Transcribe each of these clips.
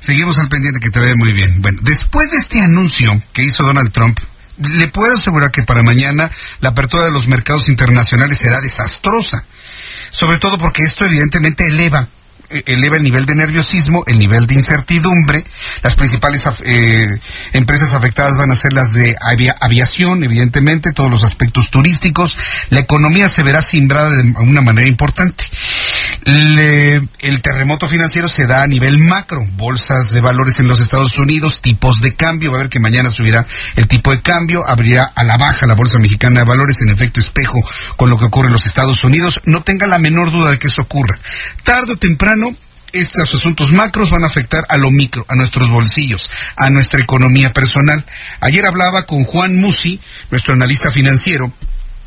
Seguimos al pendiente que te ve muy bien. Bueno, después de este anuncio que hizo Donald Trump, le puedo asegurar que para mañana la apertura de los mercados internacionales será desastrosa. Sobre todo porque esto evidentemente eleva eh, eleva el nivel de nerviosismo, el nivel de incertidumbre. Las principales eh, empresas afectadas van a ser las de aviación, evidentemente, todos los aspectos turísticos. La economía se verá simbrada de una manera importante. El terremoto financiero se da a nivel macro, bolsas de valores en los Estados Unidos, tipos de cambio, va a ver que mañana subirá el tipo de cambio, abrirá a la baja la bolsa mexicana de valores en efecto espejo con lo que ocurre en los Estados Unidos. No tenga la menor duda de que eso ocurra. Tarde o temprano estos asuntos macros van a afectar a lo micro, a nuestros bolsillos, a nuestra economía personal. Ayer hablaba con Juan Musi, nuestro analista financiero,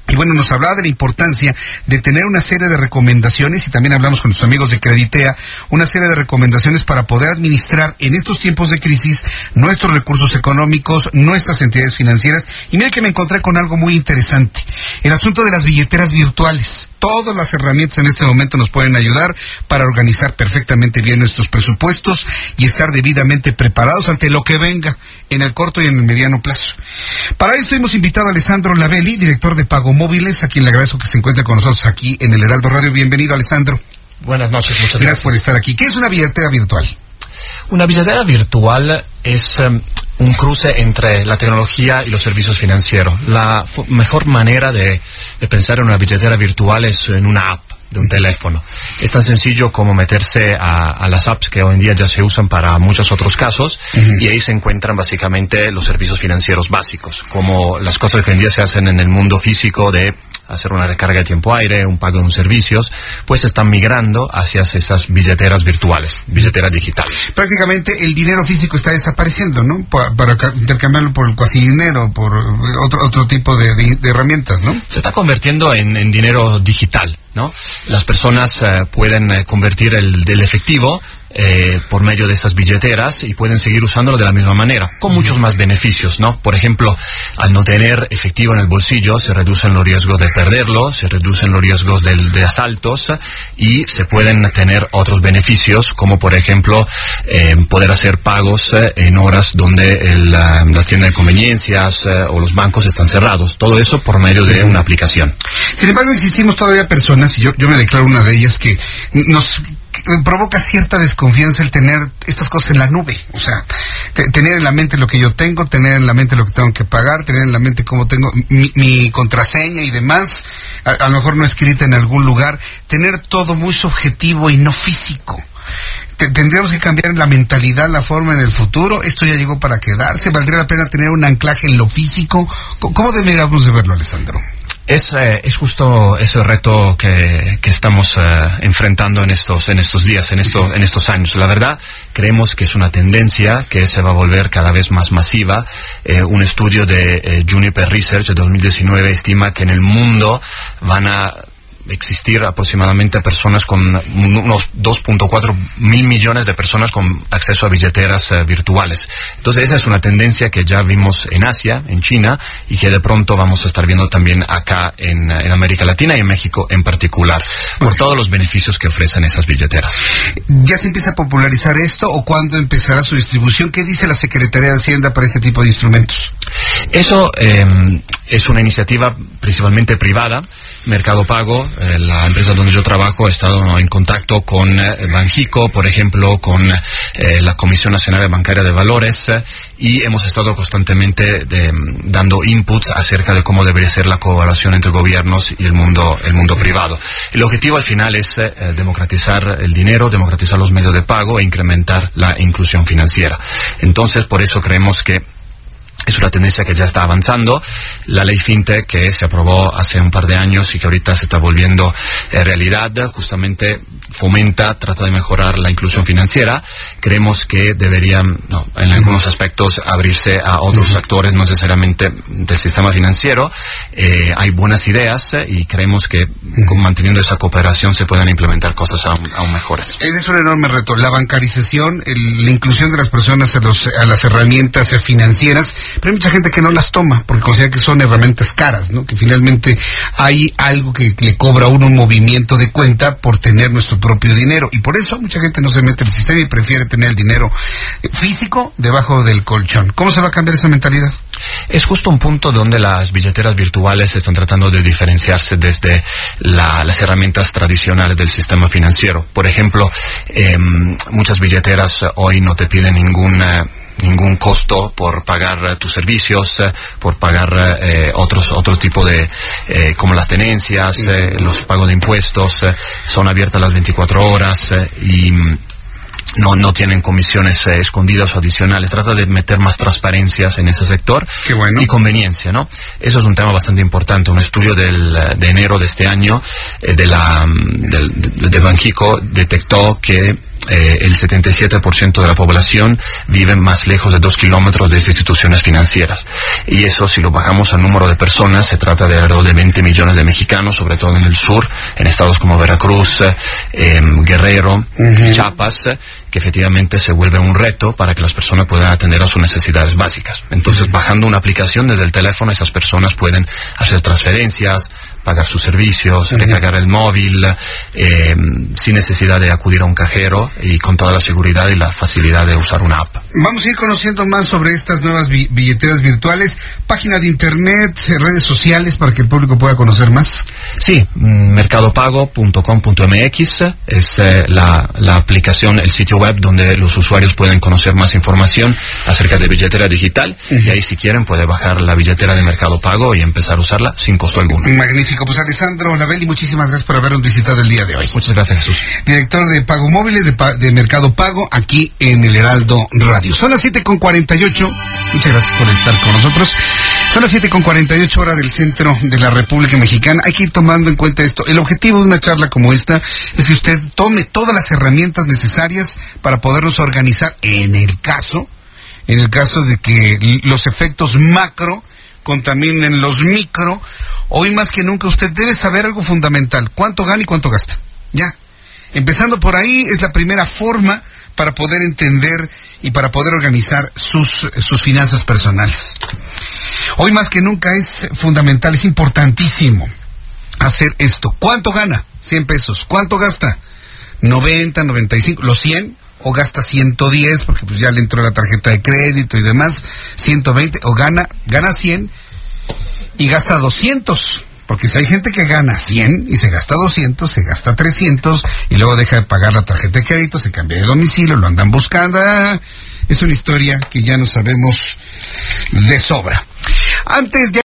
y bueno, nos hablaba de la importancia de tener una serie de recomendaciones y también hablamos con nuestros amigos de Creditea, una serie de recomendaciones para poder administrar en estos tiempos de crisis nuestros recursos económicos, nuestras entidades financieras. Y mire que me encontré con algo muy interesante, el asunto de las billeteras virtuales todas las herramientas en este momento nos pueden ayudar para organizar perfectamente bien nuestros presupuestos y estar debidamente preparados ante lo que venga en el corto y en el mediano plazo. Para esto hemos invitado a Alessandro Lavelli, director de Pago Móviles, a quien le agradezco que se encuentre con nosotros aquí en el Heraldo Radio. Bienvenido, Alessandro. Buenas noches, muchas gracias. Gracias por estar aquí. ¿Qué es una billetera virtual? Una billetera virtual es em, un cruce entre la tecnología y los servicios financieros. La mejor manera de, pensar en una billetera virtual es en una app de un teléfono. Es tan sencillo como meterse a, las apps que hoy en día ya se usan para muchos otros casos y ahí se encuentran básicamente los servicios financieros básicos, como las cosas que hoy en día se hacen en el mundo físico de hacer una recarga de tiempo aire, un pago de un servicios, pues están migrando hacia esas billeteras virtuales, billeteras digitales. Prácticamente el dinero físico está desapareciendo, ¿no? Para, intercambiarlo por cuasi dinero, por otro, otro tipo de, herramientas, ¿no? Se está convirtiendo en, dinero digital, ¿no? Las personas eh, pueden eh, convertir el del efectivo eh, por medio de estas billeteras y pueden seguir usándolo de la misma manera, con muchos más beneficios, ¿no? Por ejemplo, al no tener efectivo en el bolsillo, se reducen los riesgos de perderlo, se reducen los riesgos de, asaltos y se pueden tener otros beneficios, como por ejemplo, eh, poder hacer pagos eh, en horas donde las tiendas de conveniencias o los bancos están cerrados. Todo eso por medio de una aplicación. Sin embargo, existimos todavía personas, y yo, yo me declaro una de ellas, que nos provoca cierta desconfianza el tener estas cosas en la nube. O sea, tener en la mente lo que yo tengo, tener en la mente lo que tengo que pagar, tener en la mente cómo tengo mi, contraseña y demás, a, lo mejor no escrita en algún lugar, tener todo muy subjetivo y no físico. tendríamos que cambiar la mentalidad, la forma en el futuro. Esto ya llegó para quedarse. ¿Valdría la pena tener un anclaje en lo físico? ¿Cómo deberíamos de verlo, Alessandro? Es, eh, es justo ese reto que, que estamos eh, enfrentando en estos, en estos días, en, estos, en estos años. La verdad, creemos que es una tendencia que se va a volver cada vez más masiva. Eh, un estudio de Juniper Research de 2019 estima que en el mundo van a existir aproximadamente personas con unos 2.4 mil millones de personas con acceso a billeteras eh, virtuales. Entonces esa es una tendencia que ya vimos en Asia, en China, y que de pronto vamos a estar viendo también acá en, América Latina y en México en particular, por todos los beneficios que ofrecen esas billeteras. ¿Ya se empieza a popularizar esto o cuándo empezará su distribución? ¿Qué dice la Secretaría de Hacienda para este tipo de instrumentos? Eso eh, es una iniciativa principalmente privada Mercado Pago, eh, la empresa donde yo trabajo, ha estado en contacto con eh, Banjico, por ejemplo, con eh, la Comisión Nacional Bancaria de Valores y hemos estado constantemente dando inputs acerca de cómo debería ser la colaboración entre gobiernos y el mundo, el mundo privado. El objetivo al final es democratizar el dinero, democratizar los medios de pago e incrementar la inclusión financiera. Entonces, por eso creemos que es una tendencia que ya está avanzando. La ley FinTech que se aprobó hace un par de años y que ahorita se está volviendo eh, realidad, justamente fomenta, trata de mejorar la inclusión financiera. Creemos que deberían, en algunos aspectos, abrirse a otros actores, no necesariamente del sistema financiero. Eh, hay buenas ideas eh, y creemos que manteniendo esa cooperación se pueden implementar cosas aún, mejores. Ese es un enorme reto. La bancarización, la inclusión de las personas a, a las herramientas financieras pero hay mucha gente que no las toma porque considera que son herramientas caras, ¿no? Que finalmente hay algo que le cobra a uno un movimiento de cuenta por tener nuestro propio dinero y por eso mucha gente no se mete en el sistema y prefiere tener el dinero físico debajo del colchón. ¿Cómo se va a cambiar esa mentalidad? Es justo un punto donde las billeteras virtuales están tratando de diferenciarse desde las herramientas tradicionales del sistema financiero. Por ejemplo, em, muchas billeteras hoy no te piden ninguna ningún costo por pagar eh, tus servicios, eh, por pagar eh, otros otro tipo de como las tenencias, los pagos de impuestos, son abiertas las 24 horas y no, no tienen comisiones escondidas o adicionales. Trata de meter más transparencias en ese sector y conveniencia, ¿no? Eso es un tema bastante importante. Un estudio del, de enero de este año de la mm, del, de Banxico detectó que eh, el 77% de la población vive más lejos de dos kilómetros de instituciones financieras. Y eso, si lo bajamos al número de personas, se trata de alrededor de 20 millones de mexicanos, sobre todo en el sur, en estados como Veracruz, eh, Guerrero, Chiapas, que efectivamente se vuelve un reto para que las personas puedan atender a sus necesidades básicas. Entonces, bajando una aplicación desde el teléfono, esas personas pueden hacer transferencias, pagar sus servicios, recargar el móvil, eh, sin necesidad de acudir a un cajero y con toda la seguridad y la facilidad de usar una app. Vamos a ir conociendo más sobre estas nuevas billeteras virtuales, página de internet, redes sociales para que el público pueda conocer más. Sí, mercadopago.com.mx es eh, la, la aplicación, el sitio web donde los usuarios pueden conocer más información acerca de billetera digital y ahí si quieren puede bajar la billetera de Mercado Pago y empezar a usarla sin costo alguno. Magnífico. Pues Alessandro Lavelli, muchísimas gracias por habernos visitado el día de hoy. Muchas gracias Jesús. Director de Pago Móviles de, Mercado Pago aquí en el Heraldo Radio. Son las siete con ocho. Muchas gracias por estar con nosotros. Son las siete con ocho horas del centro de la República Mexicana. Hay que ir tomando en cuenta esto. El objetivo de una charla como esta es que usted tome todas las herramientas necesarias para podernos organizar en el caso, en el caso de que los efectos macro contaminen los micro. Hoy más que nunca usted debe saber algo fundamental, cuánto gana y cuánto gasta. Ya. Empezando por ahí es la primera forma para poder entender y para poder organizar sus, sus finanzas personales. Hoy más que nunca es fundamental, es importantísimo hacer esto. ¿Cuánto gana? 100 pesos. ¿Cuánto gasta? 90, 95, los 100 o gasta 110 porque pues ya le entró la tarjeta de crédito y demás, 120 o gana gana 100 y gasta 200. Porque si hay gente que gana 100 y se gasta 200, se gasta 300 y luego deja de pagar la tarjeta de crédito, se cambia de domicilio, lo andan buscando. Ah, es una historia que ya no sabemos de sobra. Antes de